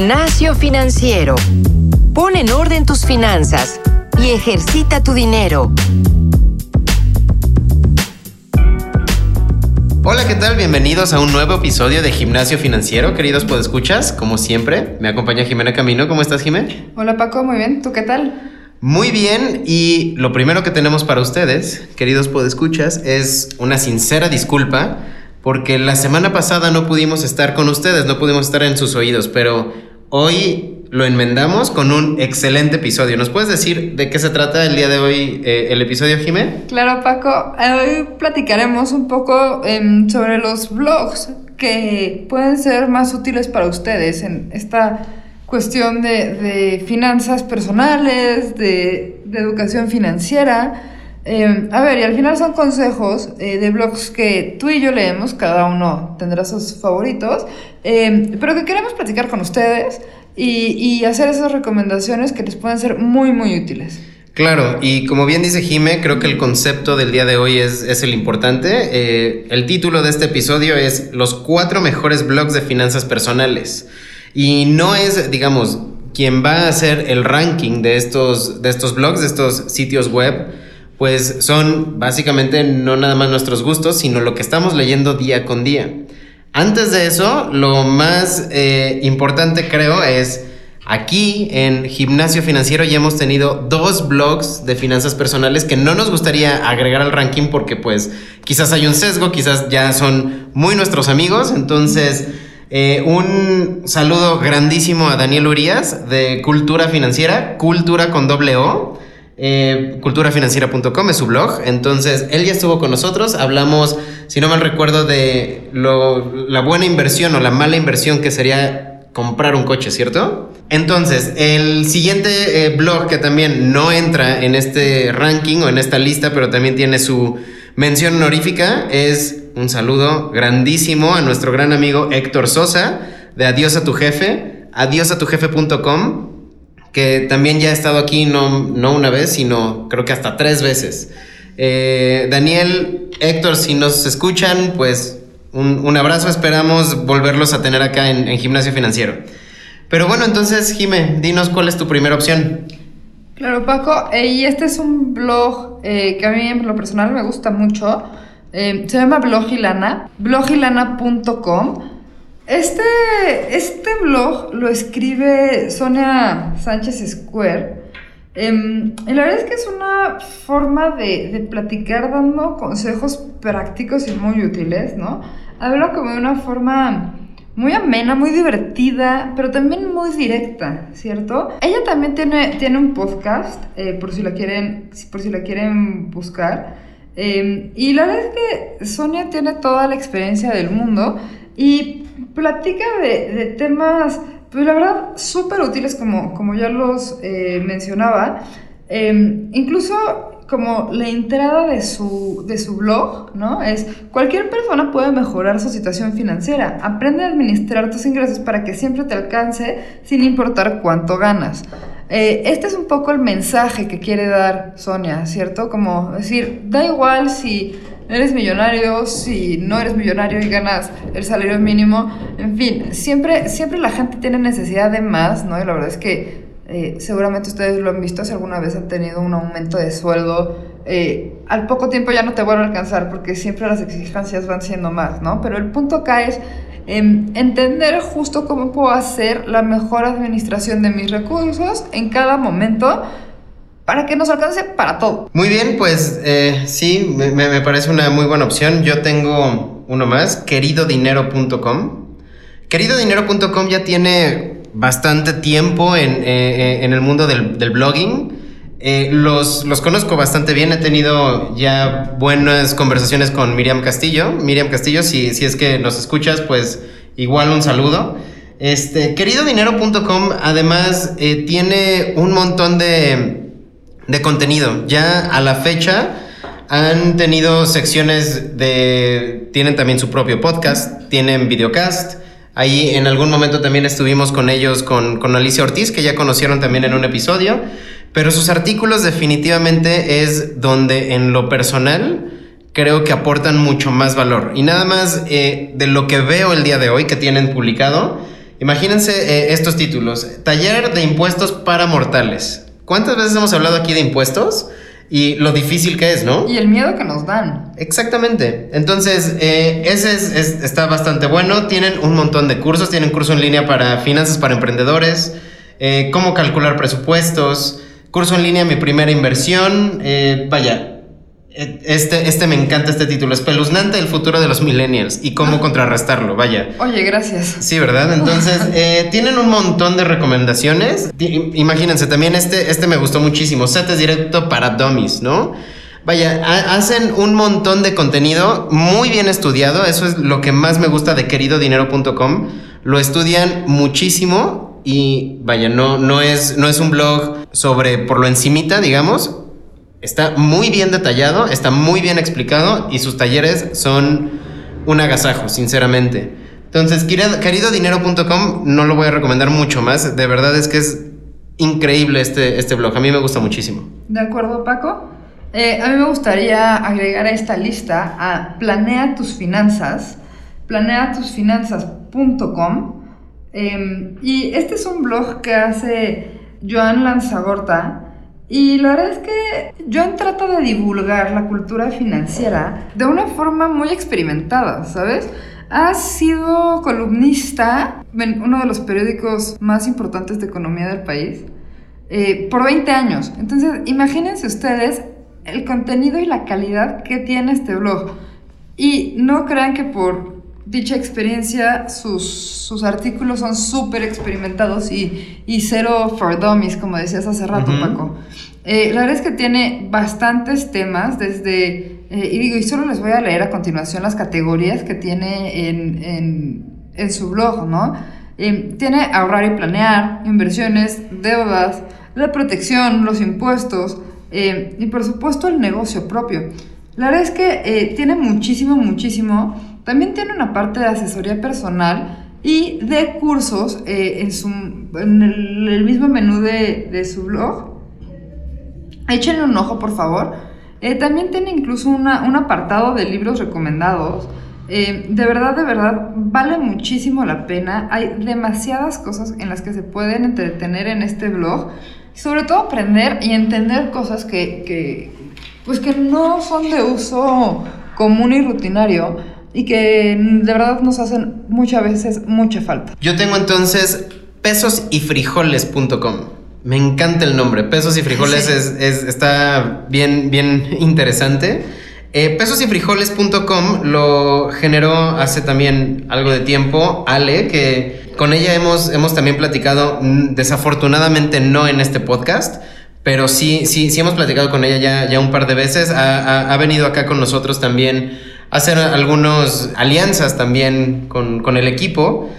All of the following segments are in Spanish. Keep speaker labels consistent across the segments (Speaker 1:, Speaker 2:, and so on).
Speaker 1: Gimnasio Financiero. Pon en orden tus finanzas y ejercita tu dinero.
Speaker 2: Hola, ¿qué tal? Bienvenidos a un nuevo episodio de Gimnasio Financiero, queridos podescuchas. Como siempre, me acompaña Jimena Camino. ¿Cómo estás, Jimena?
Speaker 3: Hola, Paco, muy bien. ¿Tú qué tal?
Speaker 2: Muy bien, y lo primero que tenemos para ustedes, queridos podescuchas, es una sincera disculpa porque la semana pasada no pudimos estar con ustedes, no pudimos estar en sus oídos, pero hoy lo enmendamos con un excelente episodio. ¿Nos puedes decir de qué se trata el día de hoy eh, el episodio, Jimé?
Speaker 3: Claro, Paco. Hoy platicaremos un poco em, sobre los blogs que pueden ser más útiles para ustedes en esta cuestión de, finanzas personales, de educación financiera. Em, a ver, y al final son consejos eh, de blogs que tú y yo leemos, cada uno tendrá sus favoritos, em, pero que queremos platicar con ustedes y, hacer esas recomendaciones que les pueden ser muy, muy útiles.
Speaker 2: Claro, y como bien dice Jime, creo que el concepto del día de hoy es, es el importante. Eh, el título de este episodio es Los cuatro mejores blogs de finanzas personales. Y no es, digamos, quien va a hacer el ranking de estos, de estos blogs, de estos sitios web pues son básicamente no nada más nuestros gustos, sino lo que estamos leyendo día con día. Antes de eso, lo más eh, importante creo es, aquí en Gimnasio Financiero ya hemos tenido dos blogs de finanzas personales que no nos gustaría agregar al ranking porque pues quizás hay un sesgo, quizás ya son muy nuestros amigos, entonces... Eh, un saludo grandísimo a Daniel Urias de Cultura Financiera, Cultura con doble O. Eh, culturafinanciera.com es su blog. Entonces, él ya estuvo con nosotros. Hablamos, si no mal recuerdo, de la buena inversión o la mala inversión que sería comprar un coche, ¿cierto? Entonces, el siguiente eh, blog que también no entra en este ranking o en esta lista, pero también tiene su mención honorífica, es un saludo grandísimo a nuestro gran amigo Héctor Sosa de Adiós a tu jefe, adiosatujefe.com que también ya ha estado aquí no, no una vez, sino creo que hasta tres veces. Eh, Daniel, Héctor, si nos escuchan, pues un, abrazo, esperamos volverlos a tener acá en, Gimnasio Financiero. Pero bueno, entonces, Jime, dinos cuál es tu primera opción.
Speaker 3: Claro, Paco, eh, y este es un blog eh, que a mí en lo personal me gusta mucho. se llama Blogilana, blogilana.com. Este, este blog lo escribe Sonia Sánchez Square. Em, y la verdad es que es una forma de, platicar dando consejos prácticos y muy útiles, ¿no? Habla como de una forma muy amena, muy divertida, pero también muy directa, ¿cierto? Ella también tiene, tiene un podcast, eh, por, si la quieren, por si la quieren buscar. Em, y la verdad es que Sonia tiene toda la experiencia del mundo y platica de, temas, pues la verdad, súper útiles, como, como ya los eh, mencionaba. Em, incluso como la entrada de su, de su blog, ¿no? Es, cualquier persona puede mejorar su situación financiera. Aprende a administrar tus ingresos para que siempre te alcance sin importar cuánto ganas. Eh, este es un poco el mensaje que quiere dar Sonia, ¿cierto? Como decir, da igual si eres millonario, si no eres millonario y ganas el salario mínimo, en fin, siempre, siempre la gente tiene necesidad de más, ¿no? Y la verdad es que eh, seguramente ustedes lo han visto si alguna vez han tenido un aumento de sueldo, eh, al poco tiempo ya no te vuelve a alcanzar porque siempre las exigencias van siendo más, ¿no? Pero el punto acá es entender justo cómo puedo hacer la mejor administración de mis recursos en cada momento para que nos alcance para todo.
Speaker 2: Muy bien, pues eh, sí, me, parece una muy buena opción. Yo tengo uno más, queridodinero.com. Queridodinero.com ya tiene bastante tiempo en, eh, eh, el mundo del, blogging. los, los, conozco bastante bien, he tenido ya buenas conversaciones con Miriam Castillo. Miriam Castillo, si, si es que nos escuchas, pues igual un saludo. Este, queridodinero.com además tiene un montón de, de contenido. Ya a la fecha han tenido secciones de... Tienen también su propio podcast, tienen videocast. Ahí en algún momento también estuvimos con ellos, con, con Alicia Ortiz, que ya conocieron también en un episodio. Pero sus artículos definitivamente es donde en lo personal creo que aportan mucho más valor. Y nada más eh, de lo que veo el día de hoy que tienen publicado, Imagínense eh, estos títulos. Taller de impuestos para mortales. ¿Cuántas veces hemos hablado aquí de impuestos? Y lo difícil que es, ¿no?
Speaker 3: Y el miedo que nos dan.
Speaker 2: Exactamente. Entonces, eh, ese es- está bastante bueno. Tienen un montón de cursos. Tienen curso en línea para finanzas para emprendedores, eh, cómo calcular presupuestos, curso en línea mi primera inversión. eh, vaya, este, este me encanta este título. Espeluznante el futuro de los millennials y cómo contrarrestarlo. Vaya.
Speaker 3: Oye, gracias.
Speaker 2: Sí, ¿verdad? Entonces, eh, tienen un montón de recomendaciones. Imagínense, también este, este me gustó muchísimo. Setes directo para dummies, ¿no? Vaya, ha- hacen un montón de contenido muy bien estudiado. Eso es lo que más me gusta de queridodinero.com. Lo estudian muchísimo y vaya, no, no, es, no es un blog sobre por lo encimita, digamos. Está muy bien detallado, está muy bien explicado y sus talleres son un agasajo, sinceramente. Entonces, querido- queridodinero.com no lo voy a recomendar mucho más. De verdad es que es increíble este, este blog. A mí me gusta muchísimo.
Speaker 3: ¿De acuerdo, Paco? Eh, a mí me gustaría agregar a esta lista a Planea tus finanzas, planeatusfinanzas.com. eh, y este es un blog que hace Joan Lanzagorta. Y la verdad es que Joan trata de divulgar la cultura financiera de una forma muy experimentada, ¿sabes? Ha sido columnista en uno de los periódicos más importantes de economía del país eh, por 20 años. Entonces, imagínense ustedes el contenido y la calidad que tiene este blog. Y no crean que por dicha experiencia sus, sus artículos son súper experimentados y, y cero for dummies, como decías hace rato. Paco. Eh, la verdad es que tiene bastantes temas, desde, eh, y digo, y solo les voy a leer a continuación las categorías que tiene en, en, en su blog, ¿no? Eh, tiene ahorrar y planear, inversiones, deudas, la protección, los impuestos eh, y por supuesto el negocio propio. La verdad es que tiene muchísimo, muchísimo. También tiene una parte de asesoría personal y de cursos eh, en, su, en el, el mismo menú de, de su blog. Échenle un ojo, por favor. Eh, también tiene incluso una- un apartado de libros recomendados. Eh, de verdad, de verdad, vale muchísimo la pena. Hay demasiadas cosas en las que se pueden entretener en este blog. Sobre todo aprender y entender cosas que, que, pues que no son de uso común y rutinario y que de verdad nos hacen muchas veces mucha falta.
Speaker 2: Yo tengo entonces pesosyfrijoles.com. Me encanta el nombre. Pesos y frijoles
Speaker 3: Sí.
Speaker 2: es, es- está bien, bien interesante. Eh, pesosyfrijoles.com lo generó hace también algo de tiempo Ale, que con ella hemos, hemos también platicado, mm, desafortunadamente no en este podcast, pero sí, sí, sí hemos platicado con ella ya, ya un par de veces. Ha, ha- ha venido acá con nosotros también hacer algunas alianzas también con, con el equipo.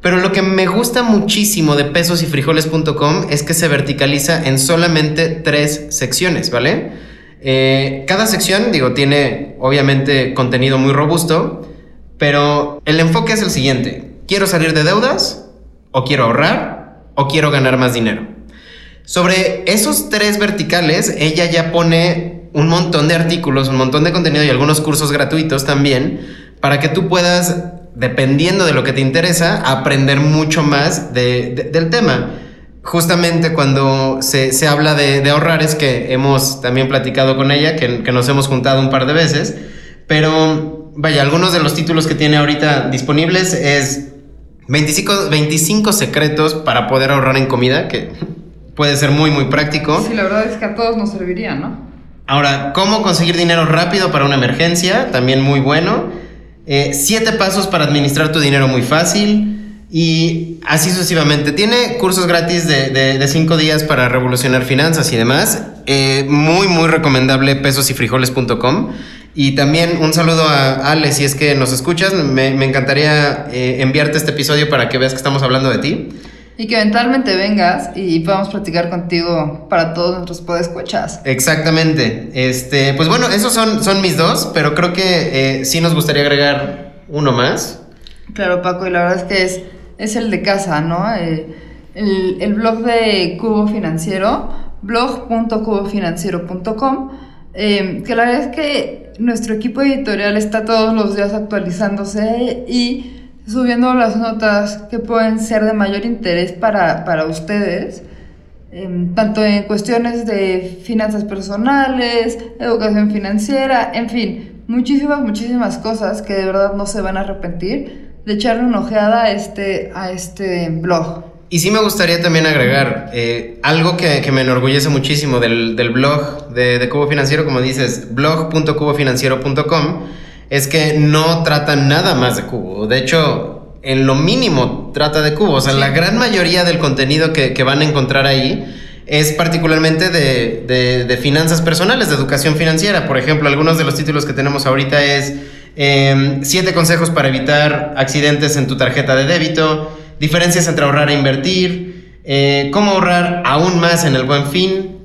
Speaker 2: Pero lo que me gusta muchísimo de pesosyfrijoles.com es que se verticaliza en solamente tres secciones, ¿vale? Eh, cada sección, digo, tiene obviamente contenido muy robusto, pero el enfoque es el siguiente. ¿Quiero salir de deudas? ¿O quiero ahorrar? ¿O quiero ganar más dinero? Sobre esos tres verticales, ella ya pone un montón de artículos, un montón de contenido y algunos cursos gratuitos también para que tú puedas, dependiendo de lo que te interesa, aprender mucho más de- de- del tema. Justamente cuando se, se habla de, de ahorrar es que hemos también platicado con ella, que, que nos hemos juntado un par de veces, pero vaya, algunos de los títulos que tiene ahorita disponibles es 25, 25 secretos para poder ahorrar en comida, que puede ser muy, muy práctico.
Speaker 3: Sí, la verdad es que a todos nos serviría, ¿no?
Speaker 2: Ahora, ¿cómo conseguir dinero rápido para una emergencia? También muy bueno. Eh, siete pasos para administrar tu dinero muy fácil. Y así sucesivamente. Tiene cursos gratis de, de, cinco días para revolucionar finanzas y demás. Eh, muy, muy recomendable pesosyfrijoles.com. Y también un saludo a Ale, si es que nos escuchas. Me, me encantaría eh, enviarte este episodio para que veas que estamos hablando de ti.
Speaker 3: Y que eventualmente vengas y podamos platicar contigo para todos nuestros podescuchas.
Speaker 2: Exactamente. Este, pues bueno, esos son, son mis dos, pero creo que eh, sí nos gustaría agregar uno más.
Speaker 3: Claro, Paco, y la verdad es que es, es el de casa, ¿no? Eh, el, el blog de Cubo Financiero, blog.cubofinanciero.com, eh, que la verdad es que nuestro equipo editorial está todos los días actualizándose y subiendo las notas que pueden ser de mayor interés para, para ustedes, em, tanto en cuestiones de finanzas personales, educación financiera, en fin, muchísimas, muchísimas cosas que de verdad no se van a arrepentir de echarle una ojeada a este, a este blog.
Speaker 2: Y sí me gustaría también agregar eh, algo que, que, me enorgullece muchísimo del, del blog de, de, Cubo Financiero, como dices, blog.cubofinanciero.com, es que no trata nada más de Cubo. De hecho, en lo mínimo trata de Cubo. O sea, sí. la gran mayoría del contenido que, que, van a encontrar ahí es particularmente de, de, de, finanzas personales, de educación financiera. Por ejemplo, algunos de los títulos que tenemos ahorita es eh, siete consejos para evitar accidentes en tu tarjeta de débito diferencias entre ahorrar e invertir, eh, cómo ahorrar aún más en el buen fin,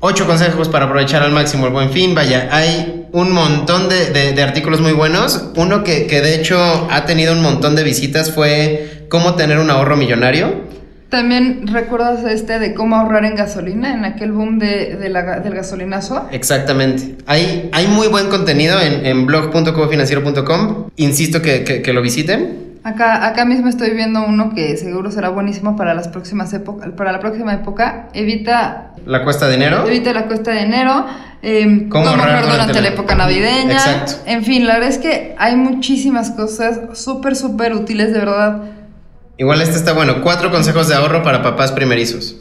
Speaker 2: ocho consejos para aprovechar al máximo el buen fin. Vaya, hay un montón de, de, de artículos muy buenos. Uno que, que, de hecho ha tenido un montón de visitas fue cómo tener un ahorro millonario.
Speaker 3: También recuerdas este de cómo ahorrar en gasolina, en aquel boom de, de la, del gasolinazo.
Speaker 2: Exactamente. Hay, hay muy buen contenido en, en blog.cobofinanciero.com. Insisto que, que, que lo visiten.
Speaker 3: Acá, acá mismo estoy viendo uno que seguro será buenísimo para las próximas épocas, para la próxima época. Evita
Speaker 2: la cuesta de enero.
Speaker 3: Evita la cuesta de enero. Eh, cómo, cómo ahorrar durante la, la época navideña.
Speaker 2: Exacto.
Speaker 3: En fin, la verdad es que hay muchísimas cosas súper, súper útiles, de verdad.
Speaker 2: Igual este está bueno. Cuatro consejos de ahorro para papás primerizos.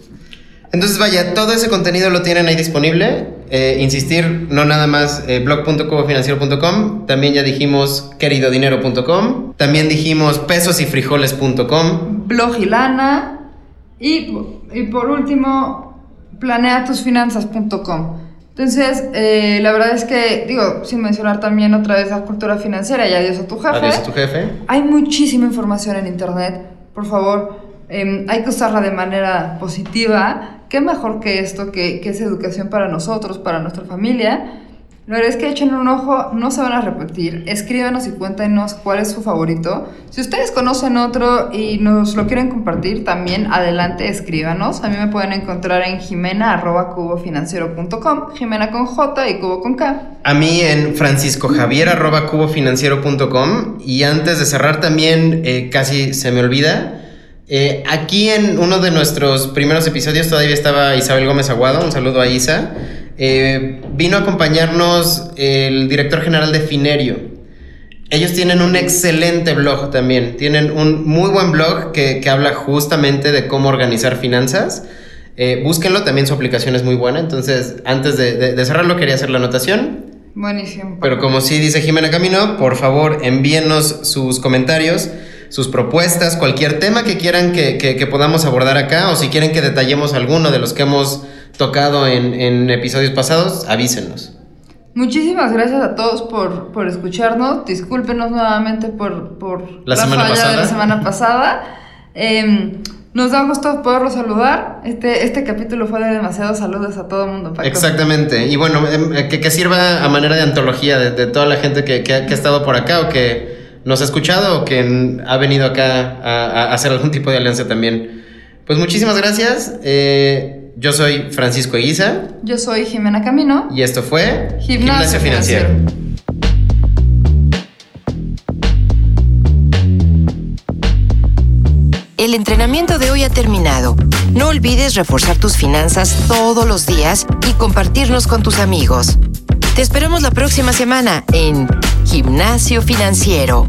Speaker 2: Entonces, vaya, todo ese contenido lo tienen ahí disponible. Eh, insistir, no nada más eh, blog.cubofinanciero.com. También ya dijimos queridodinero.com. También dijimos pesosyfrijoles.com.
Speaker 3: Blog y lana. Y, y por último, planeatusfinanzas.com. Entonces, eh, la verdad es que, digo, sin mencionar también otra vez la cultura financiera y adiós a tu jefe.
Speaker 2: Adiós a tu jefe.
Speaker 3: Hay muchísima información en internet. Por favor, eh, hay que usarla de manera positiva. ¿Qué mejor que esto, que, que, es educación para nosotros, para nuestra familia? La verdad es que echen un ojo, no se van a repetir. Escríbanos y cuéntenos cuál es su favorito. Si ustedes conocen otro y nos lo quieren compartir, también adelante escríbanos. A mí me pueden encontrar en jimena.cubofinanciero.com, Jimena con J y Cubo con K.
Speaker 2: A mí en franciscojavier.cubofinanciero.com. Y antes de cerrar también, eh, casi se me olvida, eh, aquí en uno de nuestros primeros episodios todavía estaba Isabel Gómez Aguado, un saludo a Isa. Eh, vino a acompañarnos el director general de Finerio. Ellos tienen un excelente blog también, tienen un muy buen blog que, que habla justamente de cómo organizar finanzas. Eh, búsquenlo, también su aplicación es muy buena, entonces antes de, de, de cerrarlo quería hacer la anotación.
Speaker 3: Buenísimo.
Speaker 2: Pero como sí dice Jimena Camino, por favor envíennos sus comentarios sus propuestas, cualquier tema que quieran que, que, que, podamos abordar acá o si quieren que detallemos alguno de los que hemos tocado en, en episodios pasados, avísenos.
Speaker 3: Muchísimas gracias a todos por, por escucharnos. Discúlpenos nuevamente por, por
Speaker 2: la, la semana
Speaker 3: falla
Speaker 2: pasada.
Speaker 3: de la semana pasada. Eh, nos da gusto poderlos saludar. Este, este capítulo fue de demasiados saludos a todo el mundo. Paco.
Speaker 2: Exactamente. Y bueno, que, que, sirva a manera de antología de, de toda la gente que, que, que ha estado por acá o que nos ha escuchado o que ha venido acá a, a, hacer algún tipo de alianza también. Pues muchísimas gracias. Eh, yo soy Francisco Eguiza.
Speaker 3: Yo soy Jimena Camino.
Speaker 2: Y esto fue
Speaker 3: Gimnasio, Gimnasio Financiero. Financiero.
Speaker 1: El entrenamiento de hoy ha terminado. No olvides reforzar tus finanzas todos los días y compartirnos con tus amigos. Te esperamos la próxima semana en Gimnasio Financiero.